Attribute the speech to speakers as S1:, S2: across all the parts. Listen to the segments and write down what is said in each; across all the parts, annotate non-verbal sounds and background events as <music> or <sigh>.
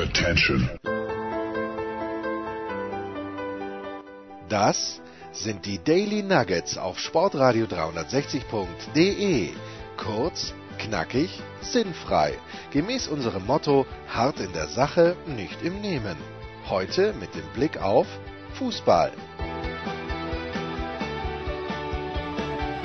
S1: Attention.
S2: Das sind die Daily Nuggets auf Sportradio 360.de. Kurz, knackig, sinnfrei. Gemäß unserem Motto: hart in der Sache, nicht im Nehmen. Heute mit dem Blick auf Fußball.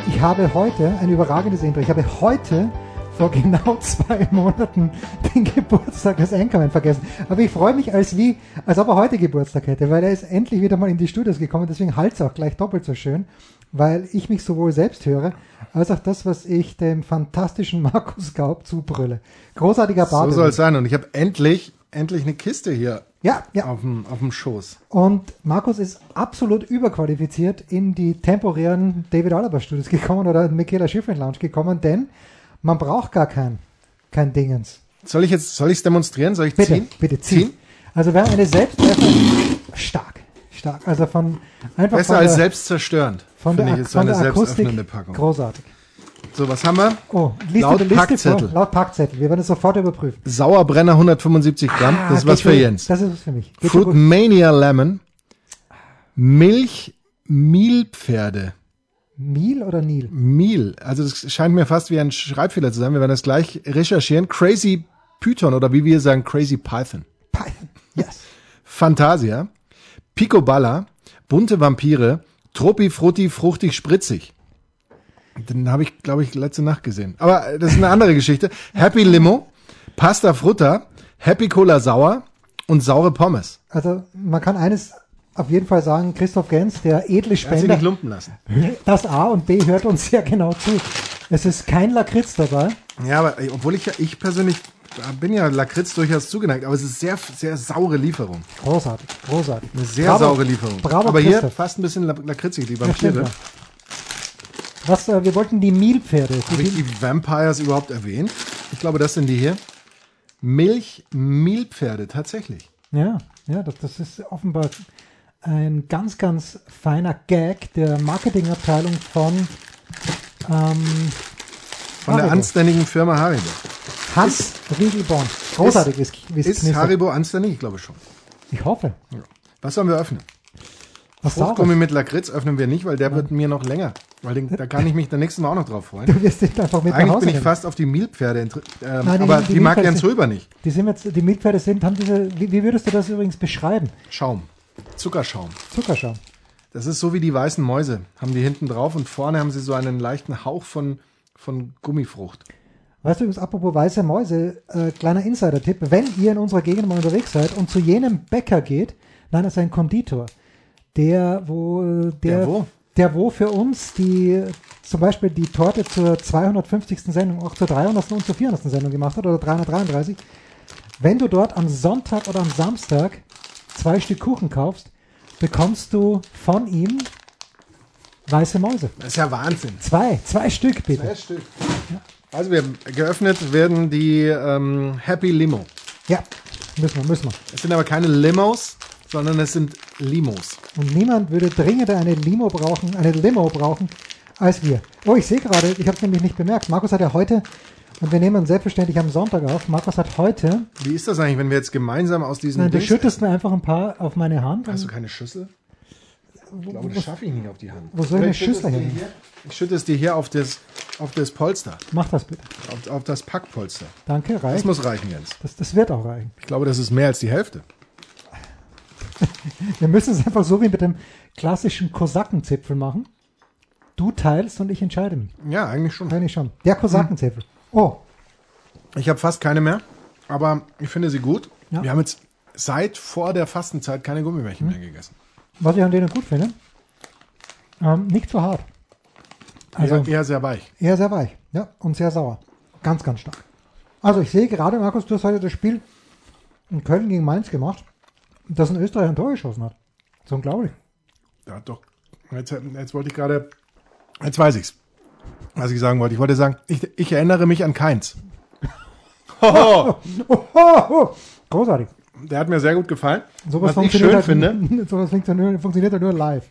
S3: Ich habe heute ein überragendes Intro. Ich habe heute vor genau zwei Monaten den Geburtstag des Anchorman vergessen. Aber ich freue mich, als wie, als ob er heute Geburtstag hätte, weil er ist endlich wieder mal in die Studios gekommen. Deswegen halt es auch gleich doppelt so schön, weil ich mich sowohl selbst höre, als auch das, was ich dem fantastischen Markus Gaub zubrülle. Großartiger Bart.
S4: So soll es sein. Und ich habe endlich, endlich eine Kiste hier
S3: Ja, ja.
S4: auf dem, auf dem Schoß.
S3: Und Markus ist absolut überqualifiziert in die temporären David Alaba Studios gekommen oder Michaela Schifrin Lounge gekommen, denn man braucht gar kein, kein Dingens.
S4: Soll ich jetzt, soll ich es demonstrieren? Soll ich
S3: Bitte,
S4: ziehen?
S3: bitte ziehen. Also wer eine Selbsttreffer, stark, stark. Also von einfach
S4: Besser
S3: von
S4: als
S3: der,
S4: selbstzerstörend.
S3: von der,
S4: ich, ist so
S3: von
S4: eine
S3: der Akustik
S4: Packung.
S3: großartig.
S4: So, was haben wir?
S3: Oh, liest
S4: Laut
S3: Liste
S4: Packzettel.
S3: vor? Laut Packzettel. Wir werden es sofort überprüfen.
S4: Sauerbrenner 175 Gramm.
S3: Ah,
S4: das ist was für Jens.
S3: Das ist was für mich. Geht
S4: Fruit. Mania Lemon. Milch Mielpferde.
S3: Meal oder Nil?
S4: Meal. Also das scheint mir fast wie ein Schreibfehler zu sein. Wir werden das gleich recherchieren. Crazy Python oder wie wir sagen, Crazy Python.
S3: Python. Yes. <laughs>
S4: Fantasia. Picoballa. Bunte Vampire. Truppi Frutti Fruchtig Spritzig. Den habe ich, glaube ich, letzte Nacht gesehen. Aber das ist eine andere Geschichte. Happy Limo. Pasta Frutta. Happy Cola Sauer. Und saure Pommes.
S3: Also man kann eines auf jeden Fall sagen, Christoph Gens, der edle
S4: Er
S3: Spender,
S4: nicht lumpen lassen.
S3: das A und B hört uns sehr genau zu. Es ist kein Lakritz dabei.
S4: Ja, aber obwohl ich ja, ich persönlich bin ja Lakritz durchaus zugeneigt, aber es ist sehr, sehr saure Lieferung.
S3: Großartig, großartig.
S4: Eine sehr
S3: Bravo,
S4: saure Lieferung.
S3: Bravo,
S4: aber hier
S3: Christoph.
S4: fast ein bisschen la- lakritzig, die Vampire.
S3: ja. Was, äh, wir wollten die Mehlpferde.
S4: Habe ich die Vampires überhaupt erwähnt? Ich glaube, das sind die hier. Milch, Mielpferde, tatsächlich.
S3: Ja, ja, das, das ist offenbar ein ganz, ganz feiner Gag der Marketingabteilung von ähm,
S4: Von der
S3: Haribo.
S4: anständigen Firma Haribo.
S3: Hans Riegelborn. Großartig ist, ist,
S4: Ist. Haribo anständig? Ich glaube schon.
S3: Ich hoffe.
S4: Was sollen wir öffnen?
S3: Was
S4: Fruchtgummi mit Lakritz öffnen wir nicht, weil der wird mir noch länger. Weil den, da kann ich mich der nächsten Mal auch noch drauf freuen. <laughs>
S3: Du wirst dich einfach mit nach
S4: Eigentlich
S3: Hause
S4: bin ich
S3: nehmen.
S4: fast auf die Mielpferde, inter- ähm,
S3: Nein, die-
S4: aber
S3: die
S4: die, mag
S3: Mielpferde
S4: Jens Röber nicht.
S3: Die sind jetzt, die Milchpferde sind, haben diese, wie, wie würdest du das übrigens beschreiben?
S4: Schaum. Zuckerschaum.
S3: Zuckerschaum.
S4: Das ist so wie die weißen Mäuse. Haben die hinten drauf und vorne haben sie so einen leichten Hauch von, von Gummifrucht.
S3: Weißt du übrigens, apropos weiße Mäuse, äh, kleiner Insider-Tipp, wenn ihr in unserer Gegend mal unterwegs seid und zu jenem Bäcker geht, nein, das ist ein Konditor, der, wo, äh, der,
S4: Der wo?
S3: der wo für uns die, zum Beispiel die Torte zur 250. Sendung, auch zur 300. und zur 400. Sendung gemacht hat, oder 333, wenn du dort am Sonntag oder am Samstag zwei Stück Kuchen kaufst, bekommst du von ihm weiße Mäuse.
S4: Das ist ja Wahnsinn.
S3: Zwei, zwei Stück bitte.
S4: Zwei Stück. Also wir geöffnet werden die ähm, Happy Limo.
S3: Ja, müssen wir, müssen wir.
S4: Es sind aber keine Limos, sondern es sind Limos.
S3: Und niemand würde dringender eine Limo brauchen, eine Limo brauchen, als wir. Oh, ich sehe gerade, ich habe es nämlich nicht bemerkt. Markus hat ja heute, und wir nehmen selbstverständlich am Sonntag auf, Markus hat heute,
S4: Wie ist das eigentlich, wenn wir jetzt gemeinsam aus diesen
S3: nein, du
S4: Dings-
S3: schüttest mir einfach ein paar auf meine Hand.
S4: Hast du keine Schüssel? Ich glaube, das schaffe ich nicht auf die Hand.
S3: wo soll ich eine Schüssel hin?
S4: hier- Ich schütte es dir hier auf das, auf das Polster,
S3: mach das bitte.
S4: auf, auf das Packpolster.
S3: Danke,
S4: Das
S3: reicht.
S4: muss reichen, Jens.
S3: Das, das wird auch reichen.
S4: Ich glaube, das ist mehr als die Hälfte. <laughs>
S3: Wir müssen es einfach so wie mit dem klassischen Kosakenzipfel machen. Du teilst und ich entscheide mich.
S4: Ja, eigentlich schon.
S3: Eigentlich schon. Der Kosakenzipfel. Oh,
S4: Ich habe fast keine mehr, aber ich finde sie gut.
S3: Ja.
S4: Wir haben jetzt seit vor der Fastenzeit keine Gummibärchen mehr gegessen.
S3: was ich an denen gut finde, ähm, nicht zu hart. Also
S4: eher, eher sehr weich.
S3: Eher sehr weich, ja, und sehr sauer. Ganz, ganz stark. Also ich sehe gerade, Markus, du hast heute das Spiel in Köln gegen Mainz gemacht, dass ein Österreicher ein Tor geschossen hat. Ist unglaublich.
S4: Ja, doch. Jetzt, jetzt wollte ich gerade, jetzt weiß ich's, was ich sagen wollte. Ich wollte sagen, ich, ich erinnere mich an keins.
S3: Oh, oh, oh. Großartig.
S4: der hat mir sehr gut gefallen.
S3: Sowas
S4: was ich
S3: funktioniert
S4: schön
S3: halt,
S4: finde, <laughs>
S3: Sowas funktioniert nur, funktioniert halt nur live.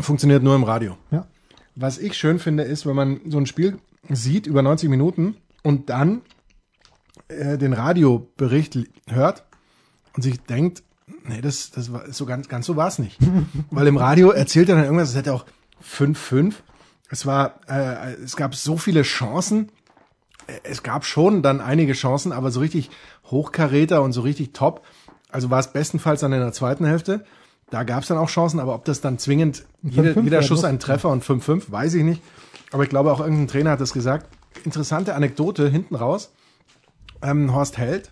S4: funktioniert nur im Radio.
S3: Ja.
S4: Was ich schön finde, ist, wenn man so ein Spiel sieht über 90 Minuten und dann äh, den Radiobericht hört und sich denkt, nee, das, das war so ganz, ganz so war es nicht. <laughs> Weil im Radio erzählt er dann irgendwas, es hätte auch 5-5. Es war, äh, es gab so viele Chancen. Es gab schon dann einige Chancen, aber so richtig Hochkaräter und so richtig top. Also war es bestenfalls dann in der zweiten Hälfte. Da gab es dann auch Chancen, aber ob das dann zwingend jede,
S3: 5-5
S4: jeder Schuss ein Treffer und 5-5, weiß ich nicht. Aber ich glaube auch irgendein Trainer hat das gesagt. Interessante Anekdote hinten raus. Ähm, Horst Held,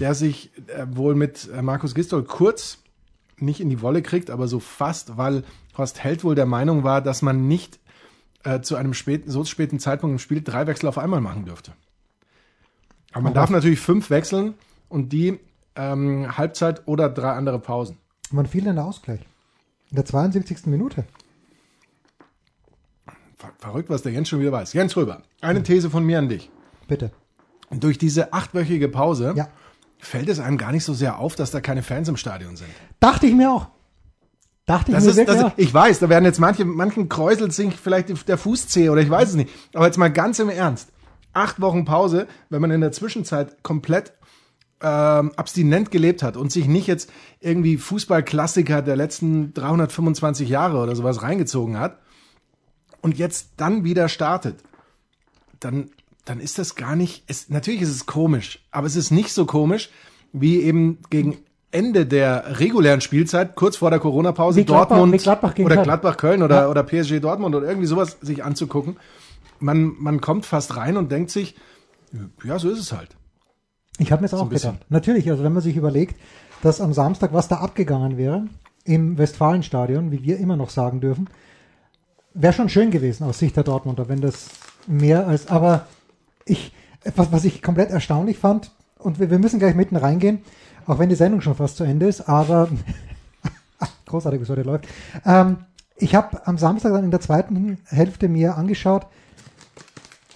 S4: der sich äh, wohl mit äh, Markus Gistol kurz nicht in die Wolle kriegt, aber so fast, weil Horst Held wohl der Meinung war, dass man nicht äh, zu einem späten, so späten Zeitpunkt im Spiel drei Wechsel auf einmal machen dürfte. Aber man
S3: Aber-
S4: darf natürlich fünf wechseln und die ähm, Halbzeit oder drei andere Pausen.
S3: Wann fiel denn der Ausgleich? In der 72. Minute.
S4: Ver verrückt, was der Jens schon wieder weiß. Jens Röber, eine These von mir an dich.
S3: Bitte.
S4: Durch diese achtwöchige Pause
S3: Ja.
S4: fällt es einem gar nicht so sehr auf, dass da keine Fans im Stadion sind.
S3: Dachte ich mir auch. Dachte ich
S4: Das
S3: mir
S4: ist,
S3: wirklich
S4: das, ich weiß, da werden jetzt manche, manchen kräuselt sich vielleicht der Fußzehe oder ich weiß es nicht. Aber jetzt mal ganz im Ernst. Acht Wochen Pause, wenn man in der Zwischenzeit komplett ähm, abstinent gelebt hat und sich nicht jetzt irgendwie Fußballklassiker der letzten 325 Jahre oder sowas reingezogen hat und jetzt dann wieder startet, dann, dann ist das gar nicht, es, natürlich ist es komisch, aber es ist nicht so komisch, wie eben gegen Ende der regulären Spielzeit, kurz vor der Corona-Pause, Dortmund
S3: wie Gladbach
S4: oder
S3: Köln.
S4: Gladbach-Köln oder,
S3: Ja.
S4: oder PSG Dortmund oder irgendwie sowas sich anzugucken. Man, man kommt fast rein und denkt sich, ja, so ist es halt.
S3: Ich habe mir jetzt auch
S4: ein bisschen.
S3: gedacht. Natürlich, also wenn man sich überlegt, dass am Samstag, was da abgegangen wäre, im Westfalenstadion, wie wir immer noch sagen dürfen, wäre schon schön gewesen aus Sicht der Dortmunder, wenn das mehr als, aber ich, was, was ich komplett erstaunlich fand, und wir, wir müssen gleich mitten reingehen, auch wenn die Sendung schon fast zu Ende ist, aber <laughs> großartig, wie es heute läuft. Ähm, ich habe am Samstag dann in der zweiten Hälfte mir angeschaut,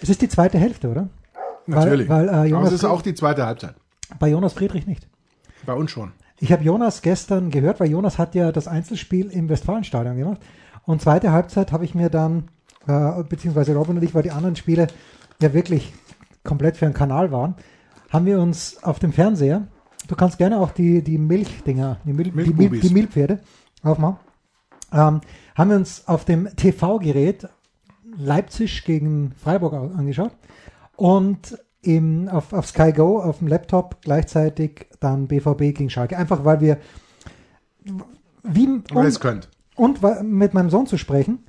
S3: es ist die zweite Hälfte, oder?
S4: Natürlich.
S3: Weil, weil äh,
S4: Aber
S3: Jonas,
S4: es ist auch die zweite Halbzeit.
S3: bei Jonas Friedrich nicht.
S4: Bei uns schon.
S3: Ich habe Jonas gestern gehört, weil Jonas hat ja das Einzelspiel im Westfalenstadion gemacht. Und zweite Halbzeit habe ich mir dann, äh, beziehungsweise Robin und ich, weil die anderen Spiele ja wirklich komplett für einen Kanal waren, haben wir uns auf dem Fernseher, du kannst gerne auch die, die Milchdinger, die, Mil die, Mil die Milchpferde aufmachen, ähm, haben wir uns auf dem TV-Gerät Leipzig gegen Freiburg au- angeschaut und im, auf, auf Sky Go auf dem Laptop gleichzeitig dann BVB gegen Schalke. Einfach weil wir wie
S4: und, es könnt.
S3: und mit meinem Sohn zu sprechen,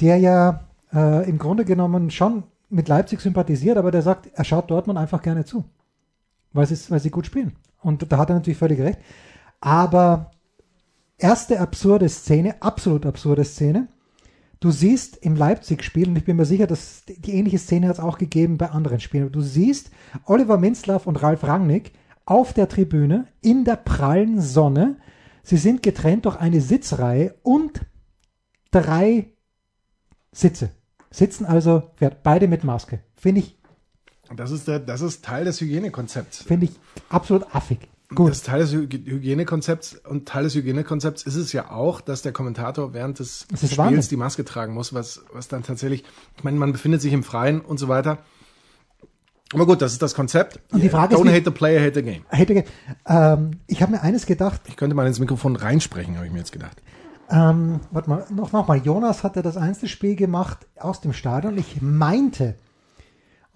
S3: der ja äh, im Grunde genommen schon mit Leipzig sympathisiert, aber der sagt, er schaut Dortmund einfach gerne zu, weil sie, weil sie gut spielen. Und da hat er natürlich völlig recht. Aber erste absurde Szene, absolut absurde Szene. Du siehst im Leipzig-Spiel, und ich bin mir sicher, dass die ähnliche Szene hat es auch gegeben bei anderen Spielen. Du siehst Oliver Minzlaff und Ralf Rangnick auf der Tribüne in der prallen Sonne. Sie sind getrennt durch eine Sitzreihe und drei Sitze. Sitzen also beide mit Maske. Finde ich,
S4: Das ist, der, das ist Teil des Hygienekonzepts.
S3: finde ich absolut affig. Gut.
S4: Das Teil des Hyg- Hygienekonzepts und Teil des Hygienekonzepts ist es ja auch, dass der Kommentator während des
S3: ist
S4: Spiels
S3: Wahnsinn.
S4: die Maske tragen muss, was, was dann tatsächlich, ich meine, man befindet sich im Freien und so weiter. Aber gut, das ist das Konzept.
S3: Und die Frage ist,
S4: Don't
S3: wie-
S4: hate the player, hate the game.
S3: Hätte, ge- ähm, ich habe mir eines gedacht,
S4: Ich könnte mal ins Mikrofon reinsprechen, habe ich mir jetzt gedacht.
S3: Ähm, warte mal, noch, noch mal. Jonas hatte das Einzelspiel gemacht aus dem Stadion. Ich meinte,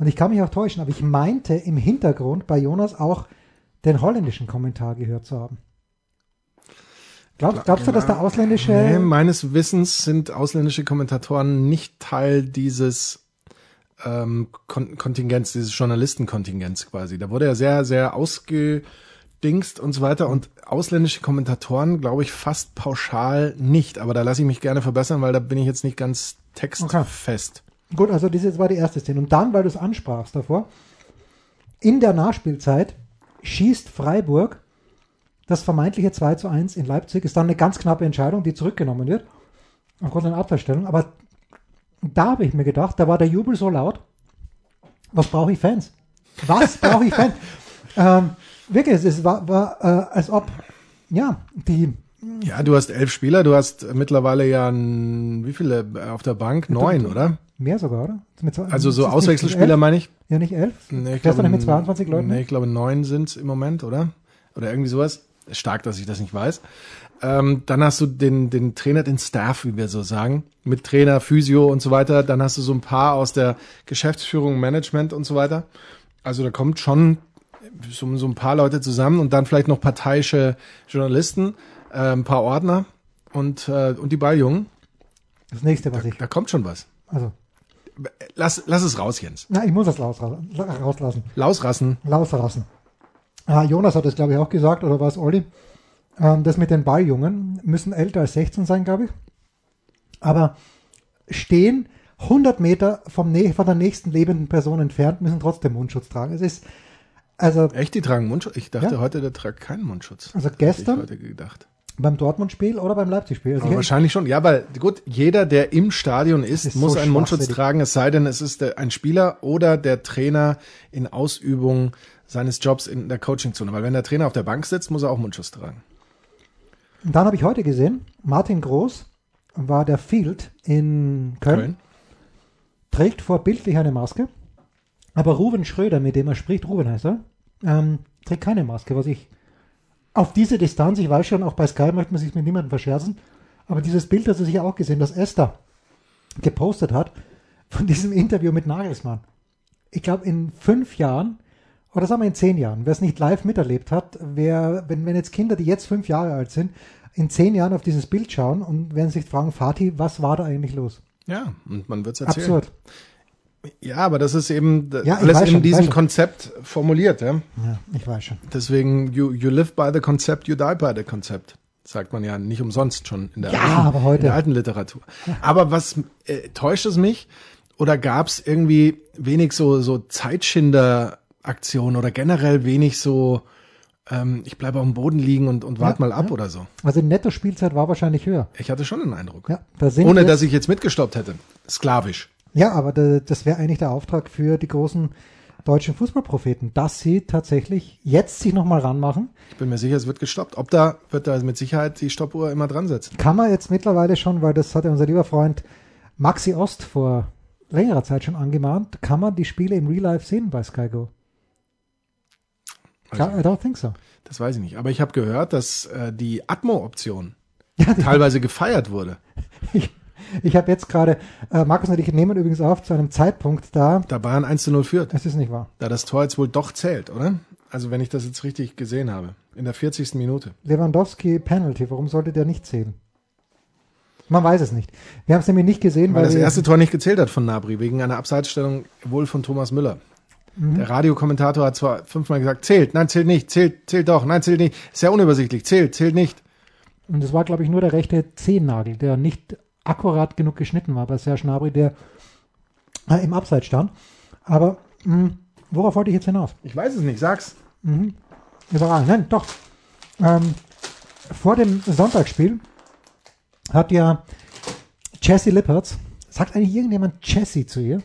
S3: und ich kann mich auch täuschen, aber ich meinte im Hintergrund bei Jonas auch den holländischen Kommentar gehört zu haben. Glaubst, glaubst du, dass der ausländische,
S4: Nee, meines Wissens sind ausländische Kommentatoren nicht Teil dieses ähm, Kon Kontingents, dieses Journalistenkontingents quasi. Da wurde ja sehr, sehr ausgedingst und so weiter. Und ausländische Kommentatoren, glaube ich, fast pauschal nicht. Aber da lasse ich mich gerne verbessern, weil da bin ich jetzt nicht ganz textfest.
S3: Gut, also das war die erste Szene. Und dann, weil du es ansprachst davor, in der Nachspielzeit schießt Freiburg das vermeintliche 2 zu 1 in Leipzig. Ist dann eine ganz knappe Entscheidung, die zurückgenommen wird. Aufgrund einer Abwehrstellung. Aber da habe ich mir gedacht, da war der Jubel so laut. Was brauche ich Fans? Was brauche ich Fans? <laughs> ähm, wirklich, es- war, war äh, als ob, ja, die,
S4: Ja, du hast elf Spieler, du hast mittlerweile ja n, wie viele auf der Bank? Neun, oder?
S3: mehr sogar, oder? Zwei-
S4: Also so Auswechselspieler meine ich.
S3: Ja, nicht elf?
S4: Nee, ich
S3: Fährst du
S4: glaube,
S3: nicht mit 22 Leuten?
S4: Nee, ich glaube neun sind im Moment, oder? Oder irgendwie sowas. Stark, dass ich das nicht weiß. Ähm, dann hast du den, den Trainer, den Staff, wie wir so sagen, mit Trainer, Physio und so weiter. Dann hast du so ein paar aus der Geschäftsführung, Management und so weiter. Also da kommt schon so, so ein paar Leute zusammen und dann vielleicht noch parteiische Journalisten, äh, ein paar Ordner und, äh, und die Balljungen.
S3: Das nächste, was ich.
S4: Da kommt schon was.
S3: Also,
S4: Lass, lass es raus, Jens.
S3: na, ich muss das rauslassen.
S4: Lausrassen.
S3: Rausrassen. Ah, Jonas hat es, glaube ich, auch gesagt, oder war es Olli? Ähm, das mit den Balljungen müssen älter als 16 sein, glaube ich. Aber stehen 100 Meter vom, von der nächsten lebenden Person entfernt, müssen trotzdem Mundschutz tragen. Es ist, also
S4: Echt, die tragen Mundschutz? Ich dachte
S3: Ja.
S4: heute, der tragt keinen Mundschutz.
S3: Also
S4: Hätte ich
S3: gestern?
S4: heute gedacht.
S3: Beim Dortmund-Spiel oder beim Leipzig-Spiel. Also
S4: wahrscheinlich schon. Ja, weil gut, jeder, der im Stadion ist,
S3: ist
S4: muss
S3: so
S4: einen Mundschutz tragen, es sei denn, es ist der, ein Spieler oder der Trainer in Ausübung seines Jobs in der Coachingzone. Weil wenn der Trainer auf der Bank sitzt, muss er auch Mundschutz tragen.
S3: Und dann habe ich heute gesehen, Martin Groß war der Field in Köln,
S4: Köln.
S3: trägt vorbildlich eine Maske, aber Ruben Schröder, mit dem er spricht, Ruben heißt er, ähm, trägt keine Maske, was ich auf diese Distanz, ich weiß schon, auch bei Sky möchte man sich mit niemandem verscherzen, aber dieses Bild hast du sicher auch gesehen, das Esther gepostet hat von diesem Interview mit Nagelsmann. Ich glaube, in fünf Jahren oder sagen wir in zehn Jahren, wer es nicht live miterlebt hat, wer, wenn, wenn jetzt Kinder, die jetzt fünf Jahre alt sind, in zehn Jahren auf dieses Bild schauen und werden sich fragen, Fatih, was war da eigentlich los?
S4: Ja, und man wird es erzählen.
S3: Absurd.
S4: Ja, aber das ist eben
S3: Ja,
S4: alles in
S3: schon,
S4: diesem. Konzept formuliert. Ja?
S3: Ja, ich weiß schon.
S4: Deswegen, you, you live by the concept, you die by the concept. Sagt man ja nicht umsonst schon in der,
S3: Ja,
S4: alten,
S3: aber heute-
S4: in der alten Literatur. Aber was äh, täuscht es mich? Oder gab es irgendwie wenig so, so Zeitschinder-Aktionen oder generell wenig so, ähm, ich bleibe auf dem Boden liegen und, und warte
S3: Ja,
S4: mal ab
S3: ja.
S4: oder so?
S3: Also die Netto-Spielzeit war wahrscheinlich höher.
S4: Ich hatte schon den Eindruck.
S3: Ja, da sind
S4: Ohne dass ich jetzt mitgestoppt hätte. Sklavisch.
S3: Ja, aber da, das wäre eigentlich der Auftrag für die großen deutschen Fußballpropheten, dass sie tatsächlich jetzt sich nochmal ranmachen.
S4: Ich bin mir sicher, es wird gestoppt. Ob da, wird da mit Sicherheit die Stoppuhr immer dran setzen.
S3: Kann man jetzt mittlerweile schon, weil das hat ja unser lieber Freund Maxi Ost vor längerer Zeit schon angemahnt, kann man die Spiele im Real Life sehen bei Sky Go?
S4: Also-
S3: I don't think so.
S4: Das weiß ich nicht. Aber ich habe gehört, dass äh, die Atmo-Option <laughs>
S3: Ja,
S4: teilweise gefeiert wurde. <laughs>
S3: ich habe jetzt gerade, äh, Markus und ich nehmen übrigens auf zu einem Zeitpunkt da,
S4: Da Bayern 1 zu 0 führt.
S3: es ist nicht wahr.
S4: Da das Tor jetzt wohl doch zählt, oder? Also wenn ich das jetzt richtig gesehen habe. In der 40. Minute.
S3: Lewandowski Penalty, warum sollte der nicht zählen? Man weiß es nicht. Wir haben es nämlich nicht gesehen,
S4: Weil
S3: weil,
S4: das erste Tor nicht gezählt hat von Nabri, wegen einer Abseitsstellung wohl von Thomas Müller.
S3: Mhm.
S4: Der Radiokommentator hat zwar fünfmal gesagt, zählt, nein, zählt nicht, zählt, zählt doch, nein, zählt nicht. Sehr unübersichtlich, zählt, zählt nicht.
S3: und es war glaube ich nur der rechte Zehennagel, der nicht akkurat genug geschnitten war bei Serge Gnabry, der äh, im Abseits stand. Aber mh, worauf wollte ich jetzt hinaus?
S4: Ich weiß es nicht, sag's.
S3: Überragend. Nein, doch. Ähm, vor dem Sonntagsspiel hat ja Jessie Lippertz, sagt eigentlich irgendjemand Jessie zu ihr?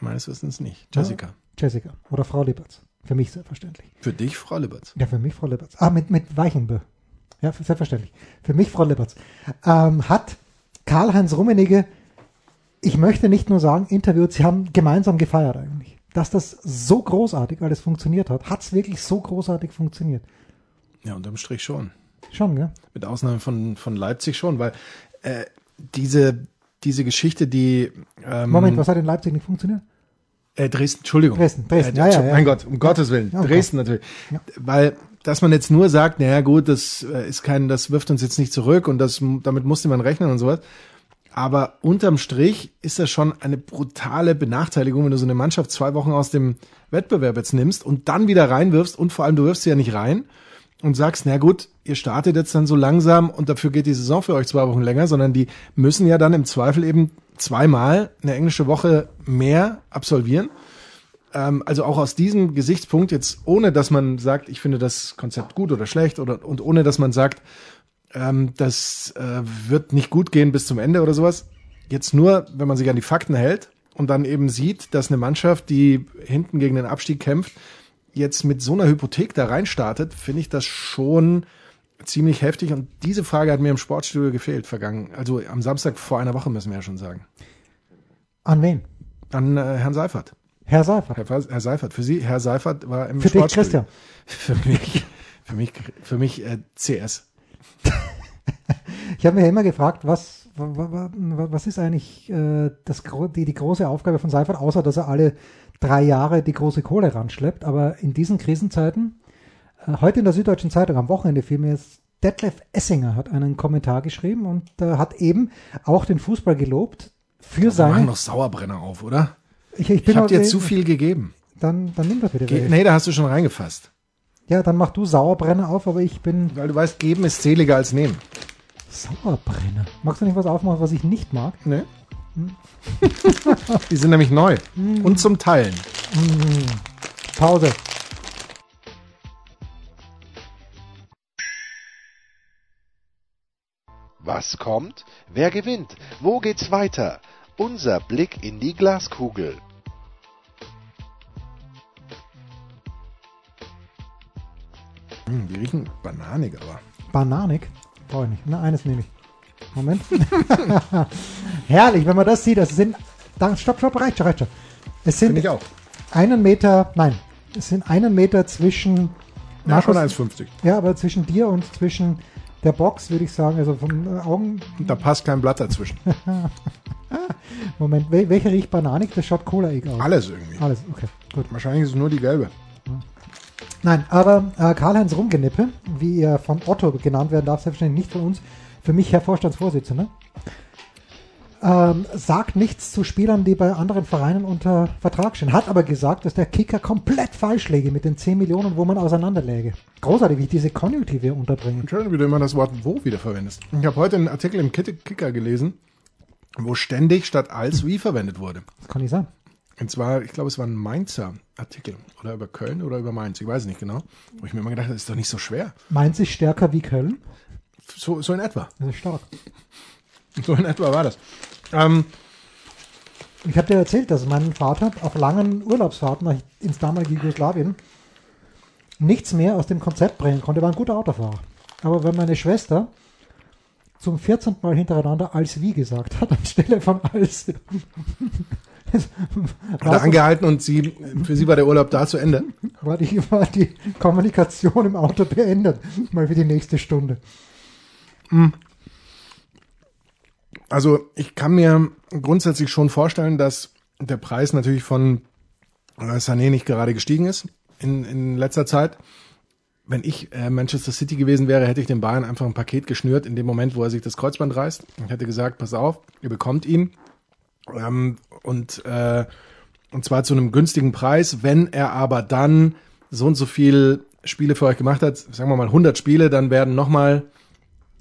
S4: Meines Wissens nicht. Jessica.
S3: Jessica oder Frau Lippertz. Für mich selbstverständlich.
S4: Für dich, Frau Liberts.
S3: Ja, für mich Frau Lippertz. Ah, mit, mit Weichenbö. Ja, selbstverständlich. Für mich Frau Lippertz. Ähm, hat Karl-Heinz Rummenigge, ich möchte nicht nur sagen, interviewt, sie haben gemeinsam gefeiert eigentlich. Dass das so großartig alles funktioniert hat. Hat es wirklich so großartig funktioniert?
S4: Ja, unterm Strich schon.
S3: Schon, gell?
S4: Mit Ausnahme von, von Leipzig schon, weil äh, diese, diese Geschichte, die ähm,
S3: Moment, was hat in Leipzig nicht funktioniert?
S4: Äh, Dresden, Entschuldigung.
S3: Dresden, Dresden,
S4: Äh,
S3: ja, ja, ja.
S4: Mein Gott, um Gottes Willen.
S3: Ja, oh
S4: Dresden natürlich.
S3: Ja.
S4: Weil, dass man jetzt nur sagt, naja gut, das äh, ist kein, das wirft uns jetzt nicht zurück und das, damit musste man rechnen und sowas. Aber unterm Strich ist das schon eine brutale Benachteiligung, wenn du so eine Mannschaft zwei Wochen aus dem Wettbewerb jetzt nimmst und dann wieder reinwirfst und vor allem du wirfst sie ja nicht rein und sagst, na gut, ihr startet jetzt dann so langsam und dafür geht die Saison für euch zwei Wochen länger, sondern die müssen ja dann im Zweifel eben zweimal eine englische Woche mehr absolvieren. Ähm, also auch aus diesem Gesichtspunkt jetzt, ohne dass man sagt, ich finde das Konzept gut oder schlecht oder und ohne dass man sagt, ähm, das äh, wird nicht gut gehen bis zum Ende oder sowas. Jetzt nur, wenn man sich an die Fakten hält und dann eben sieht, dass eine Mannschaft, die hinten gegen den Abstieg kämpft, jetzt mit so einer Hypothek da reinstartet, finde ich das schon ziemlich heftig. Und diese Frage hat mir im Sportstudio gefehlt, vergangen. Also am Samstag vor einer Woche müssen wir ja schon sagen.
S3: An wen?
S4: An äh, Herrn Seifert.
S3: Herr Seifert.
S4: Herr, Herr Seifert, für Sie, Herr Seifert war im
S3: Für dich. Christian. <laughs>
S4: Für mich, Für mich, für mich äh, CS.
S3: Ich habe mir ja immer gefragt, was, wa- wa- wa- was ist eigentlich äh, das, die, die große Aufgabe von Seifert, außer dass er alle drei Jahre die große Kohle ranschleppt. Aber in diesen Krisenzeiten, äh, heute in der Süddeutschen Zeitung, am Wochenende fiel mir jetzt, Detlef Essinger hat einen Kommentar geschrieben und äh, hat eben auch den Fußball gelobt für
S4: Wir machen
S3: seine.
S4: noch Sauerbrenner auf, oder?
S3: Ich, ich
S4: Ich
S3: bin
S4: habe dir zu viel gegeben.
S3: Dann, dann nimm das bitte.
S4: Ge
S3: weg.
S4: nee, da hast du schon reingefasst.
S3: Ja, dann mach du Sauerbrenner auf, aber ich bin
S4: Weil du weißt, geben ist seliger als nehmen.
S3: Sauerbrenner. Magst du nicht was aufmachen, was ich nicht mag?
S4: Ne? <laughs> Die sind nämlich neu. Und zum Teilen.
S3: Pause.
S2: Was kommt? Wer gewinnt? Wo geht's weiter? Unser Blick in die Glaskugel.
S4: Hm, die riechen bananig, aber.
S3: Bananik? Brauche ich nicht. Na, eines nehme ich. Moment. <laughs> Herrlich, wenn man das sieht. Das sind. Dann, stopp, stopp, reicht schon, reicht schon. Es sind
S4: Finde ich auch.
S3: einen Meter, nein, es sind einen Meter zwischen.
S4: Ja, schon
S3: Markus-
S4: 1,50.
S3: Ja, aber zwischen dir und zwischen der Box, würde ich sagen, also von äh, Augen.
S4: Da passt kein Blatt dazwischen. <laughs> <laughs>
S3: Moment, wel, welcher riecht bananig? Das schaut Cola-Egg aus.
S4: Alles irgendwie.
S3: Alles, okay, gut.
S4: Wahrscheinlich ist es nur die gelbe.
S3: Nein, aber äh, Karl-Heinz Rumgenippe, wie er von Otto genannt werden darf, selbstverständlich nicht von uns, für mich Herr Vorstandsvorsitzender, ähm, sagt nichts zu Spielern, die bei anderen Vereinen unter Vertrag stehen. Hat aber gesagt, dass der Kicker komplett falsch läge mit den 10 Millionen, wo man auseinanderläge. Großartig, wie ich diese Konjunktive unterbringen.
S4: Schön, wie du immer das Wort wo wieder verwendest. Ich habe heute einen Artikel im Kicker gelesen, wo ständig statt als wie verwendet wurde.
S3: Das kann nicht sein.
S4: Und zwar, ich glaube, es war ein Mainzer Artikel. Oder über Köln oder über Mainz. Ich weiß nicht genau. Wo ich mir immer gedacht habe, das ist doch nicht so schwer.
S3: Mainz ist stärker wie Köln.
S4: So, so in etwa.
S3: Das ist stark.
S4: So in etwa war das. Ähm,
S3: Ich habe dir erzählt, dass mein Vater auf langen Urlaubsfahrten ins damalige Jugoslawien nichts mehr aus dem Konzept bringen konnte. Er war ein guter Autofahrer. Aber wenn meine Schwester zum 14. Mal hintereinander als wie gesagt hat, <laughs> anstelle von als,
S4: hat er angehalten und sie, für sie war der Urlaub da zu Ende.
S3: war, die, war die Kommunikation im Auto beendet. Mal für die nächste Stunde.
S4: Also ich kann mir grundsätzlich schon vorstellen, dass der Preis natürlich von äh, Sané nicht gerade gestiegen ist in, in letzter Zeit. Wenn ich äh, Manchester City gewesen wäre, hätte ich dem Bayern einfach ein Paket geschnürt in dem Moment, wo er sich das Kreuzband reißt. Ich hätte gesagt, pass auf, ihr bekommt ihn. Ähm, und, äh, und zwar zu einem günstigen Preis. Wenn er aber dann so und so viel Spiele für euch gemacht hat, sagen wir mal 100 Spiele, dann werden nochmal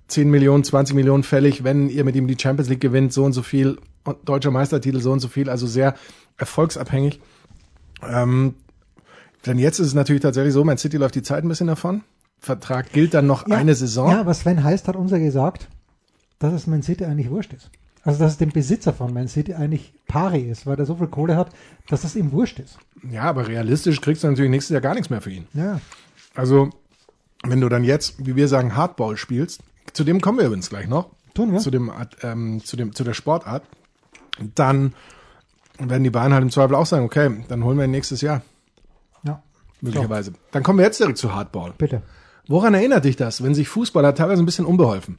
S4: 10 Millionen, 20 Millionen fällig, wenn ihr mit ihm die Champions League gewinnt, so und so viel, deutscher Meistertitel, so und so viel, also sehr erfolgsabhängig. Ähm, denn jetzt ist es natürlich tatsächlich so, Man City läuft die Zeit ein bisschen davon. Vertrag gilt dann noch
S3: Ja,
S4: eine Saison.
S3: Ja, aber Sven Heist hat uns ja gesagt, dass es Man City eigentlich wurscht ist. Also, dass es dem Besitzer von Man City eigentlich pari ist, weil er so viel Kohle hat, dass es ihm wurscht ist.
S4: Ja, aber realistisch kriegst du natürlich nächstes Jahr gar nichts mehr für ihn.
S3: Ja.
S4: Also, wenn du dann jetzt, wie wir sagen, Hardball spielst, zu dem kommen wir übrigens gleich noch,
S3: Tun wir?
S4: zu dem, ähm, zu dem, zu der Sportart, dann werden die Bayern halt im Zweifel auch sagen, okay, dann holen wir ihn nächstes Jahr, Möglicherweise. Dann kommen wir jetzt direkt zu Hardball.
S3: Bitte.
S4: Woran erinnert dich das, wenn sich Fußballer teilweise ein bisschen unbeholfen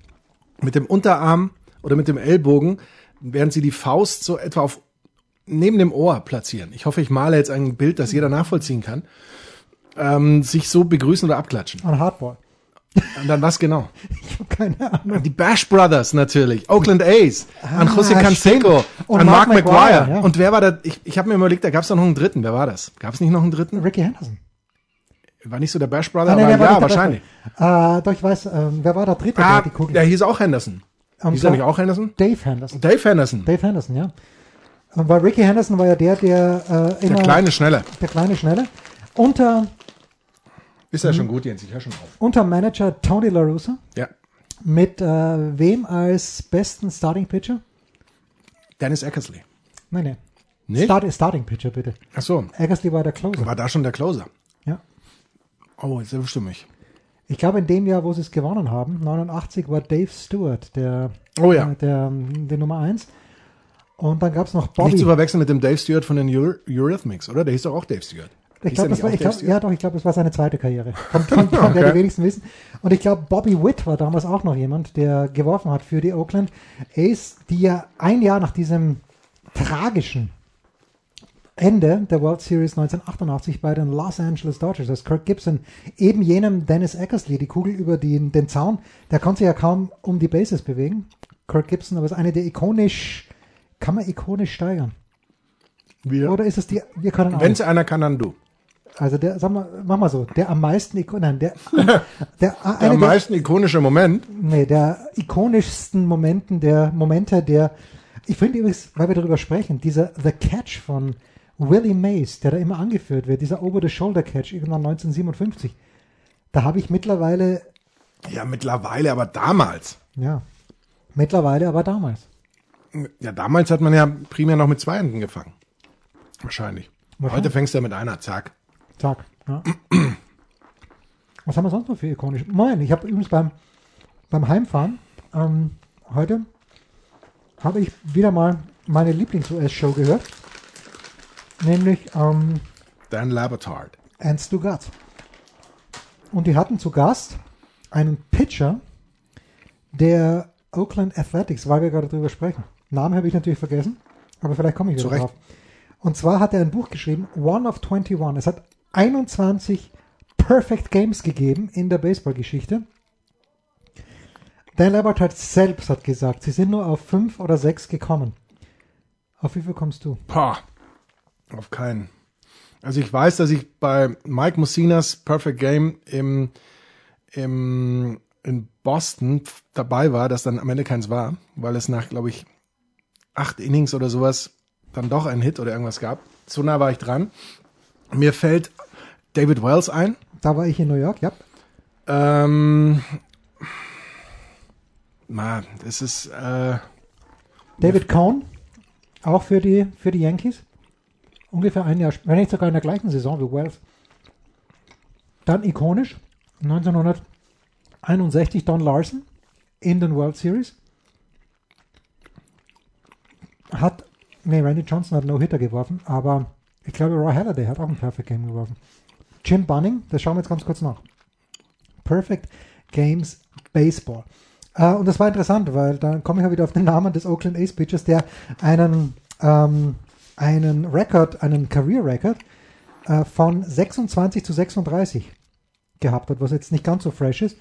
S4: mit dem Unterarm oder mit dem Ellbogen, während sie die Faust so etwa auf neben dem Ohr platzieren? Ich hoffe, ich male jetzt ein Bild, das jeder nachvollziehen kann. Ähm, sich so begrüßen oder abklatschen.
S3: An Hardball.
S4: Und dann was genau? <laughs>
S3: Ich habe keine Ahnung.
S4: Die Bash Brothers natürlich, Oakland A's, an José
S3: Ah,
S4: Canseco,
S3: stimmt. Und
S4: an Mark,
S3: Mark.
S4: Maguire,
S3: ja.
S4: Und wer war da? Ich, ich habe mir überlegt, da gab es doch noch einen dritten. Wer war das? Gab es nicht noch einen dritten?
S3: Ricky Henderson.
S4: War nicht so der Bash Brother,
S3: Ah, nee,
S4: aber
S3: der
S4: ja, wahrscheinlich.
S3: Äh, doch, ich weiß, ähm, wer war der dritte, der
S4: Ah,
S3: die Kugel?
S4: der hieß auch Henderson.
S3: Und
S4: Hieß er nicht auch Henderson?
S3: Dave Henderson.
S4: Dave Henderson.
S3: Dave Henderson, ja. Und weil Ricky Henderson war ja der, der äh, immer
S4: Der kleine Schnelle.
S3: der kleine Schnelle. Unter,
S4: Ist ja schon gut, Jens, ich höre schon auf.
S3: unter Manager Tony La Russa
S4: Ja.
S3: mit äh, wem als besten Starting Pitcher?
S4: Dennis Eckersley.
S3: Nein, nein. Start, Starting Pitcher, bitte.
S4: Ach so,
S3: Eggersley war der Closer.
S4: war da schon der Closer. Oh, jetzt mich.
S3: Ich glaube, in dem Jahr, wo sie es gewonnen haben, 89, war Dave Stewart der,
S4: Oh ja.
S3: äh, der, ähm, der Nummer 1. Und dann gab es noch Bobby.
S4: Nicht zu verwechseln mit dem Dave Stewart von den Eur Eurythmics, oder? Der hieß doch auch Dave Stewart.
S3: Ich glaube, das war, ich glaub, ja doch, ich glaube, das war seine zweite Karriere. Von, von, <laughs> von der
S4: Okay.
S3: die wenigsten wissen. Und ich glaube, Bobby Witt war damals auch noch jemand, der geworfen hat für die Oakland A's, die ja ein Jahr nach diesem tragischen Ende der World Series 1988 bei den Los Angeles Dodgers, als Kirk Gibson eben jenem Dennis Eckersley die Kugel über den, den Zaun, der konnte sich ja kaum um die Bases bewegen. Kirk Gibson, aber ist eine der ikonisch, kann man ikonisch steigern?
S4: Wir.
S3: Oder ist es die, wir können
S4: Wenn es einer kann, dann du.
S3: also der, sag mal, mach mal so, der am meisten, iko- nein, der, <laughs> der,
S4: Der am
S3: der,
S4: meisten ikonische Moment.
S3: nee, der ikonischsten Momenten, der Momente, der, ich finde übrigens, weil wir darüber sprechen, dieser The Catch von Willie Mays, der da immer angeführt wird, dieser Over-the-Shoulder-Catch, irgendwann 1957, da habe ich mittlerweile,
S4: Ja, mittlerweile, aber damals.
S3: ja, mittlerweile, aber damals.
S4: Ja, damals hat man ja primär noch mit zwei Händen gefangen. Wahrscheinlich.
S3: Wahrscheinlich.
S4: Heute fängst du ja mit einer, zack.
S3: Zack. Ja. <clears throat> Was haben wir sonst noch für ikonisch? Moin, ich habe übrigens beim, beim Heimfahren ähm, heute habe ich wieder mal meine Lieblings-US-Show gehört, nämlich ähm,
S4: Dan Labertard.
S3: Ants to God. Und die hatten zu Gast einen Pitcher der Oakland Athletics, weil wir gerade drüber sprechen. Namen habe ich natürlich vergessen, aber vielleicht komme ich wieder
S4: Zu Recht.
S3: drauf. Und zwar hat er ein Buch geschrieben, One of 21. Es hat 21 Perfect Games gegeben in der Baseballgeschichte. Dan Labertard selbst hat gesagt, sie sind nur auf fünf oder sechs gekommen. Auf wie viel kommst du?
S4: Pah, auf keinen. Also ich weiß, dass ich bei Mike Mussinas Perfect Game im, im, in Boston dabei war, dass dann am Ende keins war, weil es nach, glaube ich, acht Innings oder sowas dann doch ein Hit oder irgendwas gab. So nah war ich dran. Mir fällt David Wells ein.
S3: Da war ich in New York, ja.
S4: Ähm, na, das ist, äh,
S3: David Cohn, auch für die, für die Yankees. Ungefähr ein Jahr, wenn nicht sogar in der gleichen Saison wie Wells. Dann ikonisch, 1961 Don Larson in den World Series. Hat, nee, Randy Johnson hat No-Hitter geworfen, aber ich glaube Roy Halladay hat auch ein Perfect Game geworfen. Jim Bunning, das schauen wir jetzt ganz kurz nach. Perfect Games Baseball. Äh, und das war interessant, weil dann komme ich ja wieder auf den Namen des Oakland Ace Pitchers, der einen, ähm, einen Record, einen Career Record äh, von 26 zu 36 gehabt hat, was jetzt nicht ganz so fresh ist.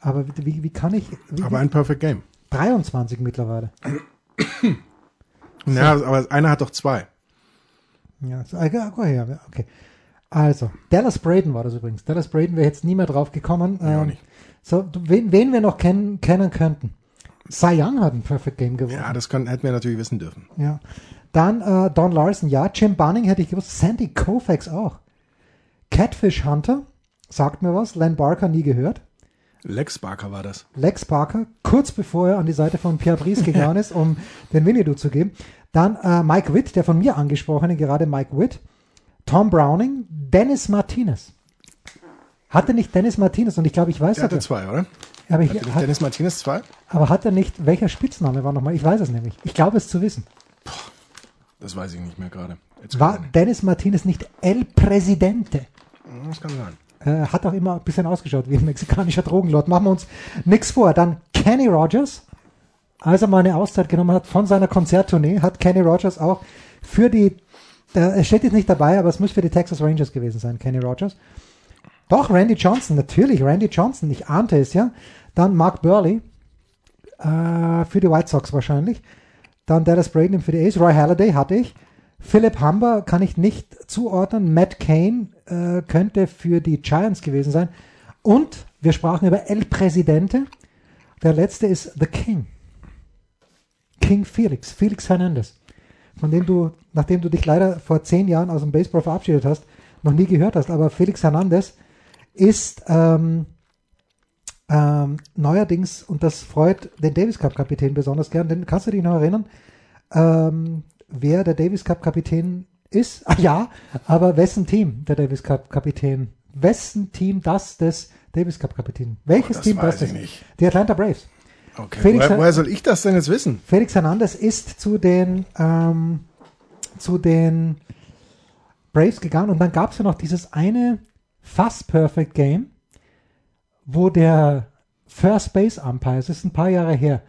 S3: Aber wie, wie, kann ich, wie,
S4: aber ein Perfect Game.
S3: 23 mittlerweile.
S4: Ja, aber einer hat doch zwei.
S3: Ja, so, go her, okay. Also, Dallas Braden war das übrigens. Dallas Braden wäre jetzt nie mehr drauf gekommen.
S4: Ja,
S3: Ähm,
S4: nicht.
S3: so, wen, wen wir noch kennen, kennen könnten. Cy Young hat ein Perfect Game gewonnen.
S4: Ja, das können, hätten wir natürlich wissen dürfen.
S3: Ja. Dann äh, Don Larson, ja. Jim Bunning hätte ich gewusst. Sandy Koufax auch. Catfish Hunter, sagt mir was. Len Barker nie gehört.
S4: Lex Barker war das.
S3: Lex Barker, kurz bevor er an die Seite von Pierre Brice gegangen ist, um <laughs> den Winnetou zu geben. Dann äh, Mike Witt, der von mir angesprochene, gerade Mike Witt. Tom Browning, Dennis Martinez. Hatte nicht Dennis Martinez, und ich glaube, ich weiß
S4: Der hatte
S3: sogar-
S4: zwei, oder?
S3: aber, ich,
S4: Hatte nicht
S3: hat,
S4: Dennis Martinez zwei?
S3: aber hat er nicht, welcher Spitzname war nochmal? Ich weiß es nämlich. Ich glaube es zu wissen.
S4: Das weiß ich nicht mehr gerade.
S3: War Dennis Martinez nicht El Presidente?
S4: ich- Das kann sein.
S3: Äh, hat auch immer ein bisschen ausgeschaut wie ein mexikanischer Drogenlord. Machen wir uns nichts vor. Dann Kenny Rogers, als er mal eine Auszeit genommen hat von seiner Konzerttournee, hat Kenny Rogers auch für die, er steht jetzt nicht dabei, aber es muss für die Texas Rangers gewesen sein, Kenny Rogers. Doch, Randy Johnson, natürlich, Randy Johnson, ich ahnte es ja. Dann Mark Burley, äh, für die White Sox wahrscheinlich. Dann Dallas Braden für die A's. Roy Halladay hatte ich. Philip Humber kann ich nicht zuordnen. Matt Kane äh, könnte für die Giants gewesen sein. Und wir sprachen über El Presidente. Der letzte ist The King. King Felix, Felix Hernandez. Von dem du, nachdem du dich leider vor zehn Jahren aus dem Baseball verabschiedet hast, noch nie gehört hast. Aber Felix Hernandez ist ähm, ähm, neuerdings, und das freut den Davis Cup Kapitän besonders gern, denn kannst du dich noch erinnern, ähm, wer der Davis Cup Kapitän ist? <laughs> Ah ja, aber wessen Team der Davis Cup Kapitän? Wessen Team das des Davis Cup Kapitän? Welches
S4: Oh, das
S3: Team
S4: weiß
S3: das
S4: ich
S3: ist?
S4: nicht.
S3: Die Atlanta Braves.
S4: Okay.
S3: Felix
S4: woher, woher soll ich das denn jetzt wissen?
S3: Felix Hernandez ist zu den ähm, zu den Braves gegangen und dann gab es ja noch dieses eine fast Perfect Game, wo der First Base Umpire, es ist ein paar Jahre her,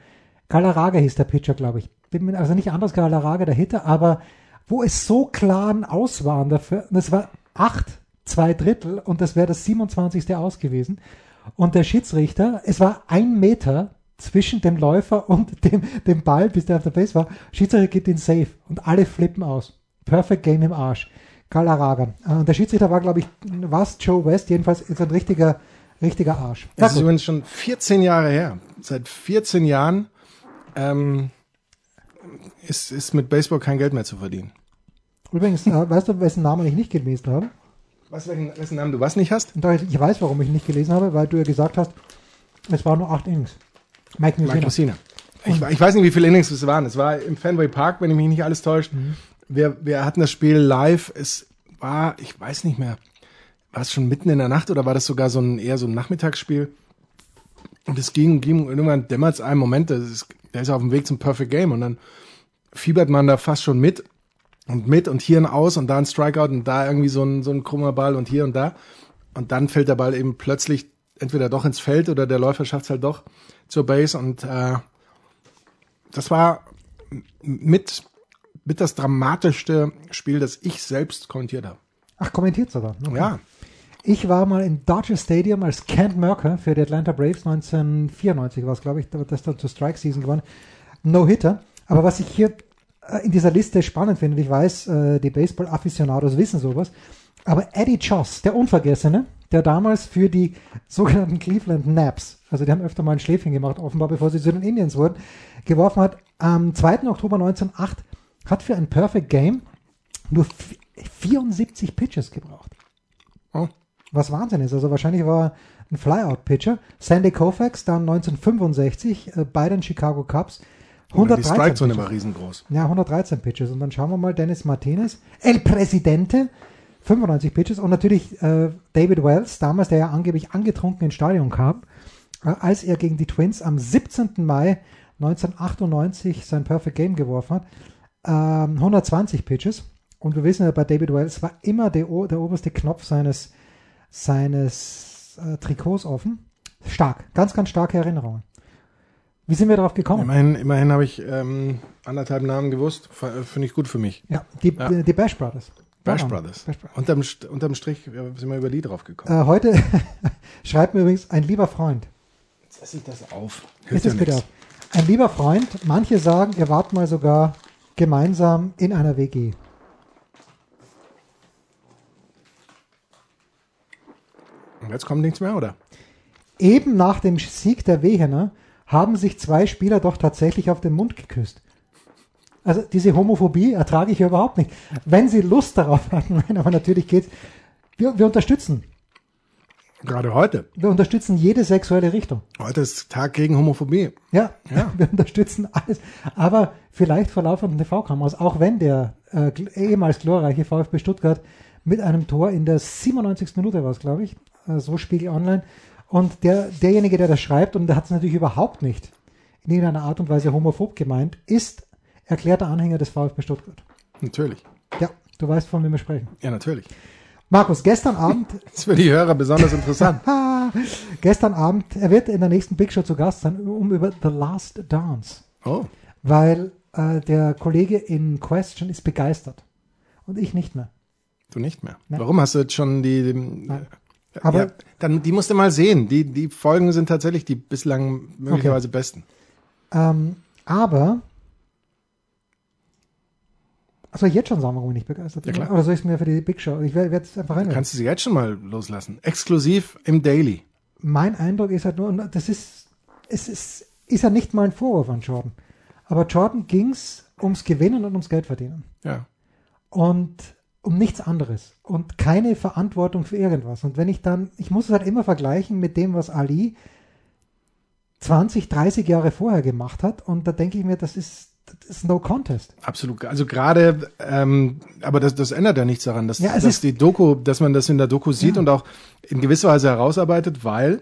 S3: Galarraga hieß der Pitcher, glaube ich. Also nicht anders Galarraga, der Hitter, aber wo es so klaren Aus waren dafür, das war acht, zwei Drittel und das wäre das 27. Aus gewesen. Und der Schiedsrichter, es war ein Meter zwischen dem Läufer und <laughs> dem, dem Ball, bis der auf der Base war. Schiedsrichter gibt ihn safe und alle flippen aus. Perfect Game im Arsch. Galarraga. Und der Schiedsrichter war, glaube ich, was? Joe West. Jedenfalls ist ein richtiger, richtiger Arsch.
S4: Das ist übrigens schon 14 Jahre her. Seit 14 Jahren ähm, ist, ist mit Baseball kein Geld mehr zu verdienen.
S3: Übrigens, äh, weißt du, wessen Namen ich nicht gelesen habe?
S4: Was, welchen, wessen Namen du was nicht hast?
S3: Ich weiß, warum ich nicht gelesen habe, weil du ja gesagt hast, es waren nur acht Innings.
S4: Mike Mussina. Mike. Ich, ich, weiß nicht, wie viele Innings es waren. Es war im Fenway Park, wenn ich mich nicht alles täuscht. Mhm. Wir, wir hatten das Spiel live. Es war, ich weiß nicht mehr, war es schon mitten in der Nacht oder war das sogar so ein eher so ein Nachmittagsspiel? Und es ging, ging irgendwann dämmert es einen Moment, das ist, der ist auf dem Weg zum Perfect Game und dann fiebert man da fast schon mit und mit und hier ein Aus und da ein Strikeout und da irgendwie so ein, so ein krummer Ball und hier und da. Und dann fällt der Ball eben plötzlich entweder doch ins Feld oder der Läufer schafft es halt doch zur Base und äh, das war mit, mit das dramatischste Spiel, das ich selbst kommentiert habe.
S3: Ach, kommentiert sogar.
S4: Okay. Ja.
S3: Ich war mal in Dodger Stadium als Kent Merker für die Atlanta Braves 1994 war es, glaube ich, das dann zur Strike Season gewonnen. No-Hitter. Aber was ich hier äh, in dieser Liste spannend finde, ich weiß, äh, die Baseball-Afficionados wissen sowas, aber Eddie Choss, der Unvergessene, der damals für die sogenannten Cleveland Naps, also die haben öfter mal ein Schläfchen gemacht, offenbar bevor sie zu den Indians wurden, geworfen hat, am 2. Oktober 1908 hat für ein Perfect Game nur 74 Pitches gebraucht. Oh. Was Wahnsinn ist. Also wahrscheinlich war ein Flyout-Pitcher. Sandy Koufax dann 1965 äh, bei den Chicago Cubs
S4: 113 die Strike-Zone war riesengroß.
S3: Ja, 113 Pitches. Und dann schauen wir mal, Dennis Martinez, El Presidente, 95 Pitches. Und natürlich äh, David Wells, damals, der ja angeblich angetrunken ins Stadion kam, äh, als er gegen die Twins am 17. Mai 1998 sein Perfect Game geworfen hat. Ähm, 120 Pitches. Und wir wissen ja, bei David Wells war immer der, der oberste Knopf seines, seines äh, Trikots offen. Stark, ganz, ganz starke Erinnerungen. Wie sind wir darauf gekommen?
S4: Immerhin, immerhin habe ich ähm, anderthalb Namen gewusst. Finde ich gut für mich.
S3: Ja, die, ja. die Bash Brothers.
S4: Bash Brothers. Bash Brothers. Unterm, unterm Strich sind wir über die drauf gekommen.
S3: Äh, heute <laughs> schreibt mir übrigens ein lieber Freund.
S4: Jetzt esse ich das auf.
S3: Hilft das bitte auf. Ein lieber Freund, manche sagen, ihr wart mal sogar gemeinsam in einer WG.
S4: Jetzt kommt nichts mehr, oder?
S3: Eben nach dem Sieg der Wehener haben sich zwei Spieler doch tatsächlich auf den Mund geküsst. Also diese Homophobie ertrage ich ja überhaupt nicht. Wenn sie Lust darauf <laughs> hatten, nein, aber natürlich geht's. Wir, wir unterstützen.
S4: Gerade heute.
S3: Wir unterstützen jede sexuelle Richtung.
S4: Heute ist Tag gegen Homophobie.
S3: Ja, ja. <laughs> wir unterstützen alles. Aber vielleicht vor laufenden TV-Kameras, auch wenn der äh, ehemals glorreiche VfB Stuttgart mit einem Tor in der 97. Minute war es, glaube ich, so Spiegel Online, und der, derjenige, der das schreibt, und der hat es natürlich überhaupt nicht in irgendeiner Art und Weise homophob gemeint, ist erklärter Anhänger des VfB Stuttgart.
S4: Natürlich.
S3: Ja, du weißt, von wem wir sprechen.
S4: Ja, natürlich.
S3: Markus, gestern Abend. <laughs>
S4: das ist für die Hörer besonders interessant. <laughs>
S3: gestern Abend, er wird in der nächsten Big Show zu Gast sein, um über The Last Dance.
S4: Oh.
S3: Weil äh, der Kollege in Question ist begeistert. Und ich nicht mehr.
S4: Du nicht mehr? Nein. Warum hast du jetzt schon die. Nein. Aber ja, dann die musst du mal sehen. Die, die Folgen sind tatsächlich die bislang möglicherweise okay. besten.
S3: Ähm, aber ich jetzt schon sagen, warum ich nicht begeistert bin? Ja, Oder soll ich es mir für die Big Show? Ich werde es einfach rein.
S4: Kannst du sie jetzt schon mal loslassen? Exklusiv im Daily.
S3: Mein Eindruck ist halt nur, das ist, es ist, ist ja nicht mal ein Vorwurf an Jordan. Aber Jordan ging es ums Gewinnen und ums Geld verdienen.
S4: Ja.
S3: Und um nichts anderes und keine Verantwortung für irgendwas. Und wenn ich dann, ich muss es halt immer vergleichen mit dem, was Ali 20, 30 Jahre vorher gemacht hat. Und da denke ich mir, das ist, das ist no contest.
S4: Absolut. Also gerade, ähm, aber das, das ändert ja nichts daran, dass, ja, dass die Doku, dass man das in der Doku sieht ja. und auch in gewisser Weise herausarbeitet, weil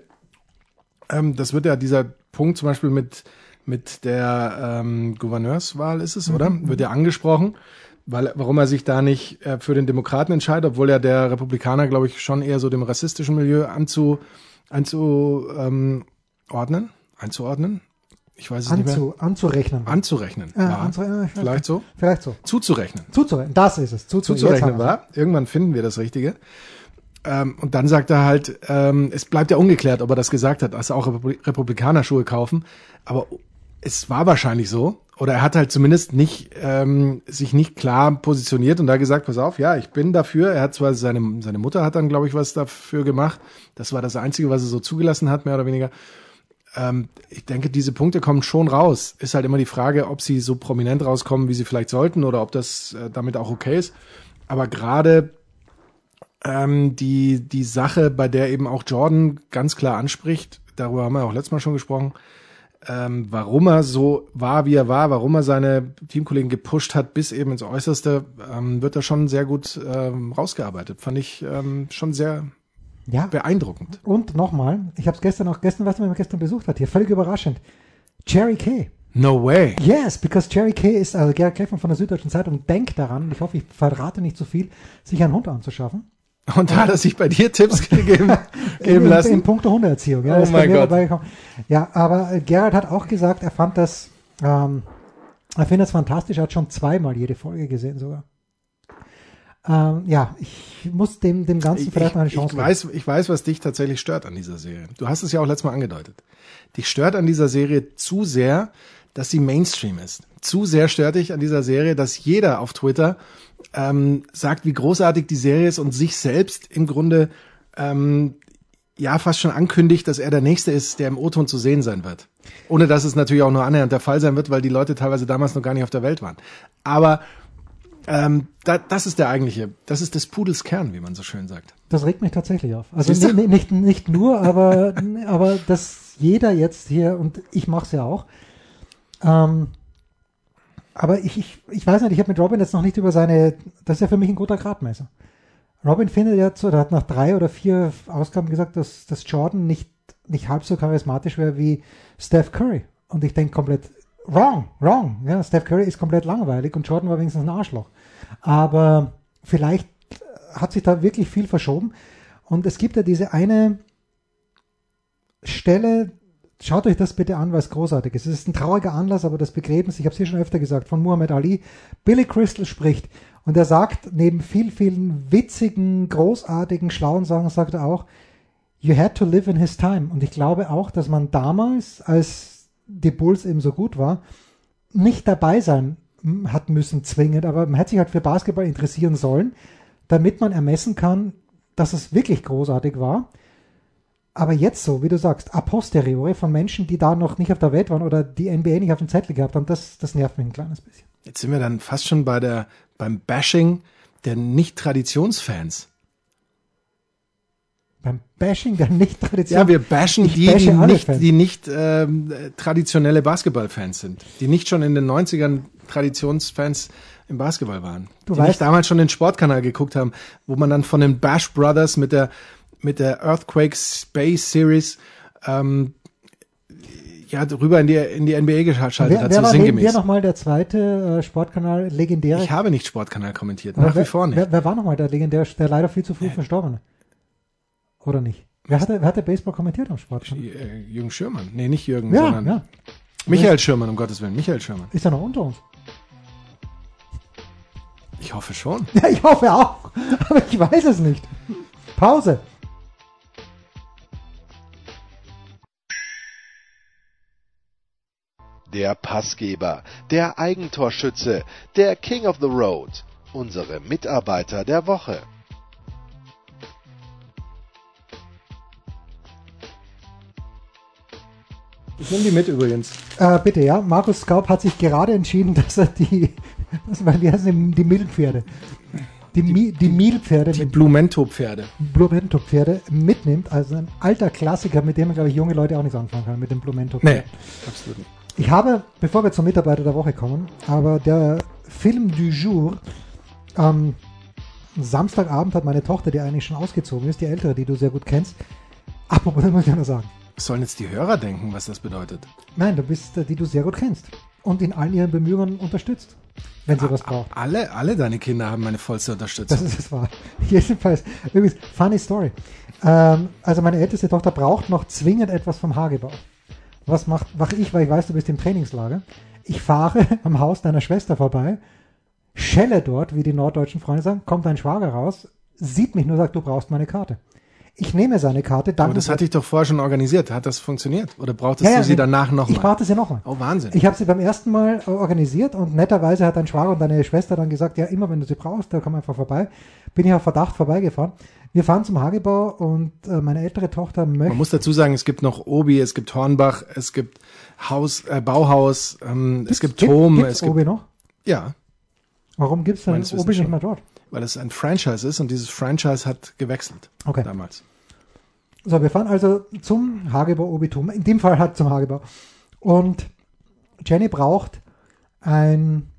S4: ähm, das wird ja dieser Punkt zum Beispiel mit mit der ähm, Gouverneurswahl ist es, mhm. oder? Wird ja angesprochen weil, warum er sich da nicht äh, für den Demokraten entscheidet, obwohl ja der Republikaner, glaube ich, schon eher so dem rassistischen Milieu anzu, anzuordnen, ähm, einzuordnen. Ich weiß es
S3: Anzu,
S4: nicht mehr.
S3: Anzurechnen.
S4: Anzurechnen.
S3: Ja, anzurechnen,
S4: Vielleicht so?
S3: Vielleicht so.
S4: Zuzurechnen.
S3: Zuzurechnen, das ist es. Zuzu
S4: Zuzurechnen
S3: haben
S4: war. Irgendwann finden wir das Richtige. Ähm, und dann sagt er halt, ähm, es bleibt ja ungeklärt, ob er das gesagt hat, dass auch Republi- Republikaner Schuhe kaufen. Aber es war wahrscheinlich so. Oder er hat halt zumindest nicht ähm, sich nicht klar positioniert und da gesagt, pass auf, ja, ich bin dafür. Er hat zwar seine seine Mutter hat dann, glaube ich, was dafür gemacht. Das war das Einzige, was er so zugelassen hat, mehr oder weniger. Ähm, ich denke, diese Punkte kommen schon raus. Ist halt immer die Frage, ob sie so prominent rauskommen, wie sie vielleicht sollten, oder ob das äh, damit auch okay ist. Aber gerade ähm, die, die Sache, bei der eben auch Jordan ganz klar anspricht, darüber haben wir auch letztes Mal schon gesprochen, ähm, warum er so war, wie er war, warum er seine Teamkollegen gepusht hat bis eben ins Äußerste, ähm, wird er schon sehr gut ähm, rausgearbeitet. Fand ich ähm, schon sehr
S3: Ja.
S4: beeindruckend.
S3: Und nochmal, ich habe es gestern auch, gestern, wer mich gestern besucht hat hier, völlig überraschend. Jerry Kay.
S4: No way.
S3: Yes, because Jerry Kay ist, also Gerhard Kleffmann von der Süddeutschen Zeitung denkt daran, ich hoffe, ich verrate nicht zu viel, sich einen Hund anzuschaffen.
S4: Und da hat er sich bei dir Tipps <laughs> gegeben,
S3: in,
S4: geben
S3: in,
S4: lassen.
S3: in puncto Hundeerziehung. Ja,
S4: Oh mein Gott.
S3: Ja, aber äh, Gerhard hat auch gesagt, er fand das, ähm, er findet es fantastisch, er hat schon zweimal jede Folge gesehen sogar. Ähm, ja, ich muss dem, dem Ganzen
S4: Ich,
S3: vielleicht noch eine
S4: ich,
S3: Chance
S4: ich, weiß, ich weiß, was dich tatsächlich stört an dieser Serie. Du hast es ja auch letztes Mal angedeutet. Dich stört an dieser Serie zu sehr, dass sie Mainstream ist. Zu sehr stört dich an dieser Serie, dass jeder auf Twitter ähm, sagt, wie großartig die Serie ist und sich selbst im Grunde ähm, ja fast schon ankündigt, dass er der Nächste ist, der im O-Ton zu sehen sein wird. Ohne dass es natürlich auch nur annähernd der Fall sein wird, weil die Leute teilweise damals noch gar nicht auf der Welt waren. Aber ähm, da, das ist der eigentliche, das ist des Pudels Kern, wie man so schön sagt.
S3: Das regt mich tatsächlich auf. Also
S4: Siehst du?
S3: ni- nicht, nicht nur, aber, aber dass jeder jetzt hier, und ich mache es ja auch, ähm, aber ich, ich, ich weiß nicht, ich habe mit Robin jetzt noch nicht über seine, das ist ja für mich ein guter Gradmesser. Robin findet jetzt, oder hat nach drei oder vier Ausgaben gesagt, dass, dass Jordan nicht, nicht halb so charismatisch wäre wie Steph Curry. Und ich denke komplett, wrong, wrong. Ja, Steph Curry ist komplett langweilig und Jordan war wenigstens ein Arschloch. Aber vielleicht hat sich da wirklich viel verschoben. Und es gibt ja diese eine Stelle, schaut euch das bitte an, weil es großartig ist. Es ist ein trauriger Anlass, aber das Begräbnis, ich habe es hier schon öfter gesagt, von Muhammad Ali. Billy Crystal spricht und er sagt, neben viel, vielen witzigen, großartigen, schlauen Sachen, sagt er auch, you had to live in his time. Und ich glaube auch, dass man damals, als die Bulls eben so gut war, nicht dabei sein hat müssen zwingend, aber man hätte sich halt für Basketball interessieren sollen, damit man ermessen kann, dass es wirklich großartig war. Aber jetzt so, wie du sagst, a posteriori von Menschen, die da noch nicht auf der Welt waren oder die NBA nicht auf dem Zettel gehabt haben, das, das nervt mich ein kleines bisschen.
S4: Jetzt sind wir dann fast schon bei der, beim Bashing der Nicht-Traditionsfans.
S3: Beim Bashing der nicht tradition
S4: Ja, wir bashen die,
S3: bashe
S4: die nicht,
S3: Fans.
S4: die nicht äh, traditionelle Basketballfans sind, die nicht schon in den 90ern Traditionsfans im Basketball waren.
S3: Du
S4: die
S3: weißt-
S4: nicht damals schon den Sportkanal geguckt haben, wo man dann von den Bash Brothers mit der mit der Earthquake Space Series ähm, ja rüber in die in die NBA geschaltet
S3: Wer,
S4: hat,
S3: wer
S4: so
S3: war
S4: sinngemäß.
S3: dir nochmal der zweite äh, Sportkanal, legendäre?
S4: Ich habe nicht Sportkanal kommentiert, nach
S3: wer,
S4: wie vor nicht.
S3: Wer, wer war nochmal der legendäre, der leider viel zu früh verstorbene? Oder nicht? Wer hat, wer hat der Baseball kommentiert am Sportkanal?
S4: Äh, Jürgen Schürmann. Nee, nicht Jürgen,
S3: Ja,
S4: sondern
S3: ja.
S4: Michael Schürmann, um Gottes Willen. Michael Schürmann.
S3: Ist er noch unter uns?
S4: Ich hoffe schon.
S3: Ja, ich hoffe auch. <laughs> Aber ich weiß es nicht. Pause.
S2: Der Passgeber, der Eigentorschütze, der King of the Road, unsere Mitarbeiter der Woche.
S4: Ich nehme die mit übrigens.
S3: Äh, bitte, ja. Markus Skaub hat sich gerade entschieden, <laughs> dass er die, was, wie heißen die, die Milpferde? Die, Mi, die Milpferde,
S4: Die Blumento-Pferde.
S3: Blumento-Pferde mitnimmt. Also ein alter Klassiker, mit dem, glaube ich, junge Leute auch nichts anfangen können, mit dem Blumento-Pferd.
S4: Nee, absolut nicht.
S3: Ich habe, bevor wir zum Mitarbeiter der Woche kommen, aber der Film du jour, am Samstagabend hat meine Tochter, die eigentlich schon ausgezogen ist, die ältere, die du sehr gut kennst, apropos, das muss ich noch sagen.
S4: Was sollen jetzt die Hörer denken, was das bedeutet?
S3: Nein, du bist, äh, die du sehr gut kennst und in allen ihren Bemühungen unterstützt. wenn sie was braucht.
S4: Alle, alle deine Kinder haben meine vollste Unterstützung.
S3: Das ist es wahr. <laughs> Jedenfalls, übrigens, funny story. Ähm, also meine älteste Tochter braucht noch zwingend etwas vom Hagebau. Was mache ich, weil ich weiß, du bist im Trainingslager? Ich fahre <laughs> am Haus deiner Schwester vorbei, schelle dort, wie die norddeutschen Freunde sagen, kommt dein Schwager raus, sieht mich nur, sagt, du brauchst meine Karte. Ich nehme seine Karte,
S4: Aber
S3: danke.
S4: das hatte ich doch vorher schon organisiert. Hat das funktioniert? Oder brauchtest
S3: Ja, ja,
S4: du sie danach
S3: Ich
S4: nochmal?
S3: brauchte sie nochmal.
S4: Oh, Wahnsinn.
S3: Ich habe sie beim ersten Mal äh, organisiert und netterweise hat dein Schwager und deine Schwester dann gesagt, ja, immer wenn du sie brauchst, da komm einfach vorbei. Bin ich auf Verdacht vorbeigefahren. Wir fahren zum Hagebau und äh, meine ältere Tochter
S4: Man
S3: möchte,
S4: muss dazu sagen, es gibt noch Obi, es gibt Hornbach, es gibt Haus, äh, Bauhaus, ähm, es gibt Tom,
S3: gibt's
S4: es gibt,
S3: Obi noch?
S4: ja,
S3: Warum gibt's denn Obi nicht mehr dort?
S4: Weil es ein Franchise ist und dieses Franchise hat gewechselt
S3: Okay.
S4: damals.
S3: So, wir fahren also zum Hagebau Obitum. In dem Fall halt zum Hagebau. Und Jenny braucht ein,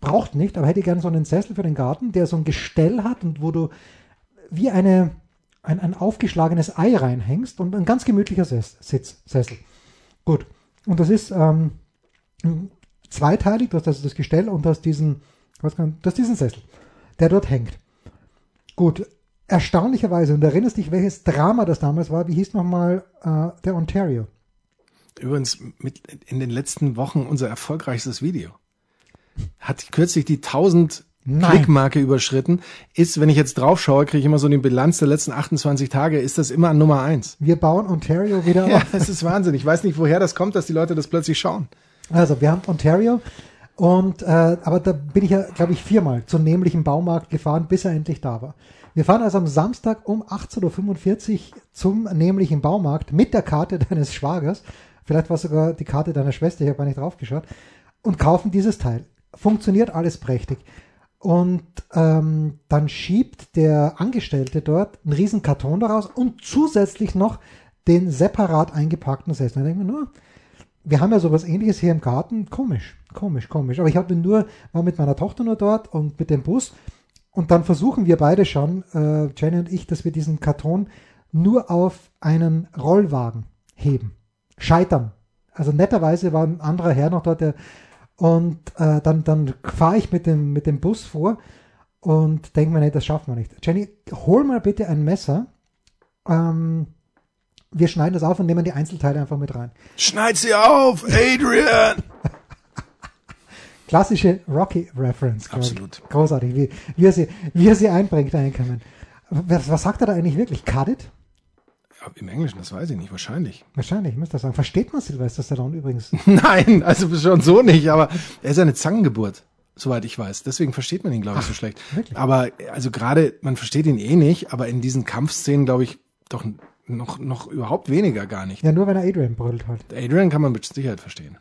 S3: braucht nicht, aber hätte gerne so einen Sessel für den Garten, der so ein Gestell hat und wo du wie eine, ein, ein aufgeschlagenes Ei reinhängst und ein ganz gemütlicher Sess, Sitz, Sessel. Gut. Und das ist ähm, zweiteilig, du hast also das Gestell und hast diesen, was kann, du hast diesen Sessel, der dort hängt. Gut, erstaunlicherweise, und du erinnerst dich, welches Drama das damals war, wie hieß nochmal äh, der Ontario?
S4: Übrigens mit in den letzten Wochen unser erfolgreichstes Video. Hat kürzlich die 1000
S3: Nein.
S4: Klickmarke überschritten. Ist, wenn ich jetzt drauf schaue, kriege ich immer so die Bilanz der letzten 28 Tage, ist das immer an Nummer eins.
S3: Wir bauen Ontario wieder
S4: Ja,
S3: auf.
S4: das ist Wahnsinn. Ich weiß nicht, woher das kommt, dass die Leute das plötzlich schauen.
S3: Also, wir haben Ontario und, äh, aber da bin ich ja, glaube ich, viermal zum nämlichen Baumarkt gefahren, bis er endlich da war. Wir fahren also am Samstag um 18.45 Uhr zum nämlichen Baumarkt mit der Karte <laughs> deines Schwagers. Vielleicht war sogar die Karte deiner Schwester, ich habe gar nicht drauf geschaut. Und kaufen dieses Teil. Funktioniert alles prächtig. Und ähm, dann schiebt der Angestellte dort einen riesen Karton daraus und zusätzlich noch den separat eingepackten Sessel. Da denke ich mir nur, wir haben ja sowas ähnliches hier im Garten. Komisch, komisch, komisch. Aber ich habe nur, war mit meiner Tochter nur dort und mit dem Bus. Und dann versuchen wir beide schon, äh, Jenny und ich, dass wir diesen Karton nur auf einen Rollwagen heben. Scheitern. Also netterweise war ein anderer Herr noch dort, der und äh, dann, dann fahre ich mit dem, mit dem Bus vor und denke mir, nee, das schaffen wir nicht. Jenny, hol mal bitte ein Messer. Ähm, wir schneiden das auf und nehmen die Einzelteile einfach mit rein.
S4: Schneid sie auf, Adrian! <laughs>
S3: Klassische Rocky-Reference.
S4: Absolut.
S3: Großartig, wie, wie, er sie, wie er sie einbringt, einkommen. Was, was sagt er da eigentlich wirklich? Cut it?
S4: Im Englischen, das weiß ich nicht, wahrscheinlich.
S3: Wahrscheinlich, müsste das sagen. Versteht man Sylvester Stallone übrigens? <laughs>
S4: Nein, also schon so nicht, aber er ist eine Zangengeburt, soweit ich weiß. Deswegen versteht man ihn, glaube ich, so schlecht.
S3: wirklich?
S4: Aber also gerade, man versteht ihn eh nicht, aber in diesen Kampfszenen, glaube ich, doch noch, noch überhaupt weniger gar nicht.
S3: Ja, nur wenn er Adrian brüllt halt.
S4: Adrian kann man mit Sicherheit verstehen.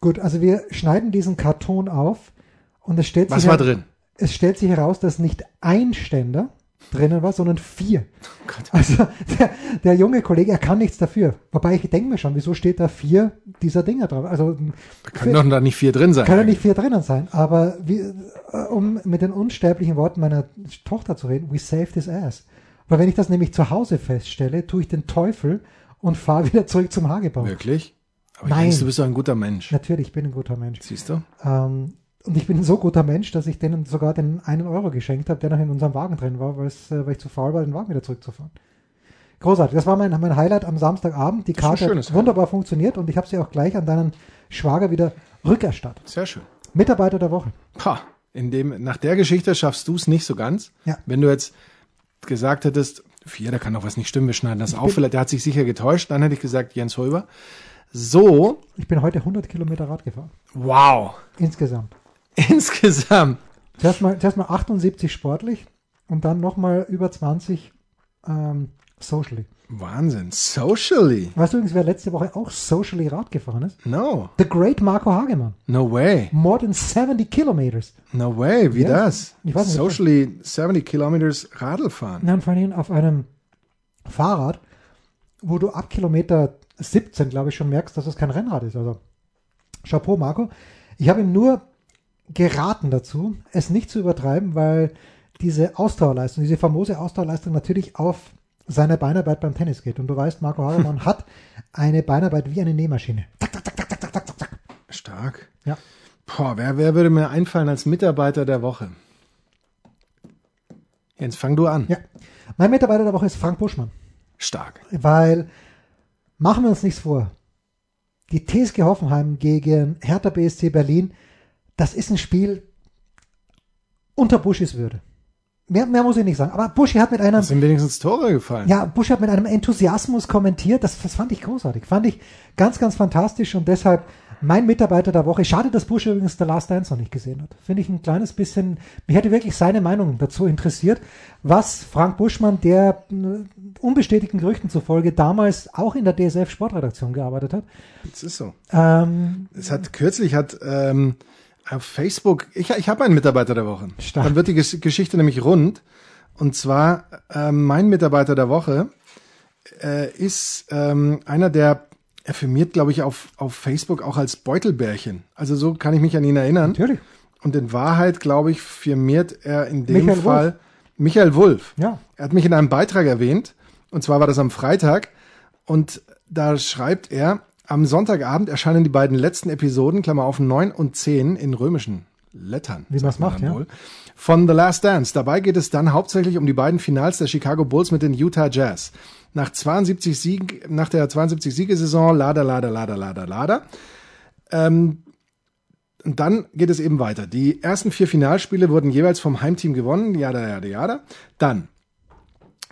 S3: Gut, also wir schneiden diesen Karton auf und es stellt
S4: Was
S3: sich
S4: war
S3: her-
S4: drin?
S3: Es stellt sich heraus, dass nicht ein Ständer drinnen war, sondern vier.
S4: Gott.
S3: Also der, der junge Kollege, er kann nichts dafür. Wobei ich denke mir schon, wieso steht da vier dieser Dinger drauf? Also
S4: Da können doch da nicht vier drin sein.
S3: kann ja nicht vier drinnen sein. Aber wie, äh, um mit den unsterblichen Worten meiner Tochter zu reden, we saved his ass. Weil wenn ich das nämlich zu Hause feststelle, tue ich den Teufel und fahre <laughs> wieder zurück zum Hagebau.
S4: Wirklich? Aber
S3: Nein.
S4: ich denke, du bist doch ein guter Mensch.
S3: Natürlich, ich bin ein guter Mensch.
S4: Siehst du?
S3: Ähm, und ich bin ein so guter Mensch, dass ich denen sogar den einen Euro geschenkt habe, der noch in unserem Wagen drin war, weil's, äh, weil ich zu faul war, den Wagen wieder zurückzufahren. Großartig. Das war mein, mein Highlight am Samstagabend. Die Karte hat wunderbar funktioniert und ich habe sie auch gleich an deinen Schwager wieder rückerstattet.
S4: Sehr schön.
S3: Mitarbeiter der Woche.
S4: Pah, in dem, nach der Geschichte schaffst du es nicht so ganz.
S3: Ja.
S4: Wenn du jetzt gesagt hättest, vier, da kann doch was nicht stimmen, wir schneiden das auf, vielleicht, der hat sich sicher getäuscht, dann hätte ich gesagt, Jens Holber. So,
S3: Ich bin heute 100 Kilometer Rad gefahren.
S4: wow,
S3: Insgesamt. <laughs>
S4: insgesamt.
S3: Zuerst mal, zuerst mal 78 sportlich und dann nochmal über 20 ähm, socially.
S4: Wahnsinn, socially.
S3: Weißt du übrigens, wer letzte Woche auch socially Rad gefahren ist?
S4: No,
S3: The Great Marco Hagemann.
S4: no way,
S3: More than 70 kilometers.
S4: no way, wie
S3: Ja,
S4: das?
S3: ich weiß nicht,
S4: socially 70 Kilometers Radl fahren.
S3: Nein, vor allem auf einem Fahrrad, wo du ab Kilometer 17, glaube ich, schon merkst, dass es kein Rennrad ist. Also, Chapeau, Marco. Ich habe ihm nur geraten dazu, es nicht zu übertreiben, weil diese Ausdauerleistung, diese famose Ausdauerleistung natürlich auf seine Beinarbeit beim Tennis geht. Und du weißt, Marco Hagemann <laughs> hat eine Beinarbeit wie eine Nähmaschine.
S4: Stark.
S3: Ja.
S4: Boah, wer, wer würde mir einfallen als Mitarbeiter der Woche? Jens, fang du an.
S3: Ja. Mein Mitarbeiter der Woche ist Frank Buschmann.
S4: Stark.
S3: Weil, machen wir uns nichts vor, die TSG Hoffenheim gegen Hertha BSC Berlin, das ist ein Spiel unter Buschis Würde. Mehr, mehr muss ich nicht sagen. Aber Buschi hat mit einem,
S4: Sind wenigstens Tore gefallen.
S3: ja, Buschi hat mit einem Enthusiasmus kommentiert. Das, das fand ich großartig. Fand ich ganz, ganz fantastisch und deshalb mein Mitarbeiter der Woche. Schade, dass Busch übrigens The Last Dance noch nicht gesehen hat. Finde ich ein kleines bisschen, mich hätte wirklich seine Meinung dazu interessiert, was Frank Buschmann, der äh, unbestätigten Gerüchten zufolge damals auch in der DSF Sportredaktion gearbeitet hat.
S4: Das ist so.
S3: Ähm,
S4: Es hat kürzlich hat ähm, auf Facebook, ich, ich habe einen Mitarbeiter der Woche.
S3: Stark.
S4: Dann wird die Ges Geschichte nämlich rund. Und zwar ähm, mein Mitarbeiter der Woche äh, ist ähm, einer, der er firmiert, glaube ich, auf, auf Facebook auch als Beutelbärchen. Also so kann ich mich an ihn erinnern.
S3: natürlich.
S4: Und in Wahrheit, glaube ich, firmiert er in dem
S3: Michael
S4: Fall
S3: Wulff.
S4: Michael Wulff.
S3: Ja.
S4: Er hat mich in einem Beitrag erwähnt, und zwar war das am Freitag, und da schreibt er, am Sonntagabend erscheinen die beiden letzten Episoden, Klammer auf 9 und 10 in römischen Lettern.
S3: Wie
S4: sagt
S3: man's macht, ja.
S4: Von The Last Dance. Dabei geht es dann hauptsächlich um die beiden Finals der Chicago Bulls mit den Utah Jazz. Nach 72 Sieg, nach der 72 Siegesaison, lada, lada, lada, lada, lada. Ähm, und dann geht es eben weiter. Die ersten vier Finalspiele wurden jeweils vom Heimteam gewonnen, jada, jada, jada. Dann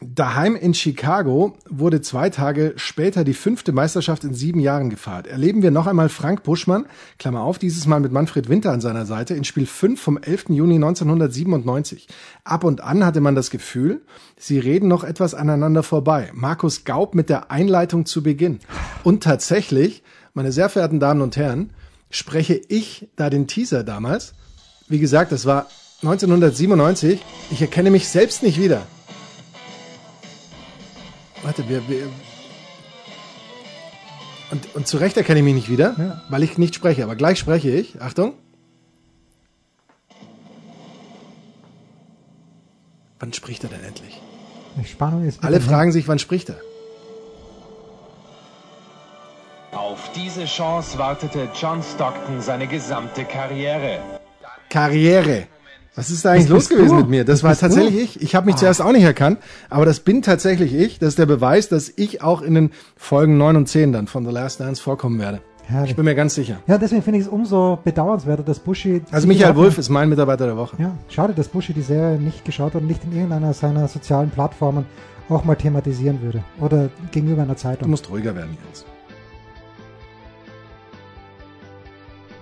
S4: Daheim in Chicago wurde zwei Tage später die fünfte Meisterschaft in sieben Jahren gefeiert. Erleben wir noch einmal Frank Buschmann, Klammer auf, dieses Mal mit Manfred Winter an seiner Seite, in Spiel 5 vom 11. Juni 1997. Ab und an hatte man das Gefühl, sie reden noch etwas aneinander vorbei. Markus Gaub mit der Einleitung zu Beginn. Und tatsächlich, meine sehr verehrten Damen und Herren, spreche ich da den Teaser damals. Wie gesagt, das war 1997. Ich erkenne mich selbst nicht wieder. Warte, wir, wir und, und zu Recht erkenne ich mich nicht wieder,
S3: Ja.
S4: weil ich nicht spreche. Aber gleich spreche ich. Achtung. Wann spricht er denn endlich?
S3: Die Spannung ist.
S4: Alle fragen sich, wann spricht er?
S1: Auf diese Chance wartete John Stockton seine gesamte Karriere.
S4: Karriere. Was ist da eigentlich los gewesen
S3: du.
S4: mit mir? Das
S3: Das
S4: war
S3: bist du.
S4: tatsächlich ich. Ich habe mich zuerst auch nicht erkannt, aber das bin tatsächlich ich. Das ist der Beweis, dass ich auch in den Folgen 9 und 10 dann von The Last Dance vorkommen werde.
S3: Herrlich.
S4: Ich bin mir ganz sicher.
S3: Ja, deswegen finde ich es umso bedauernswerter, dass Buschi.
S4: Also Michael Wulff ist mein Mitarbeiter der Woche.
S3: Ja, schade, dass Buschi die Serie nicht geschaut hat und nicht in irgendeiner seiner sozialen Plattformen auch mal thematisieren würde. Oder gegenüber einer
S4: Du
S3: Zeitung.
S4: musst ruhiger werden, Jens.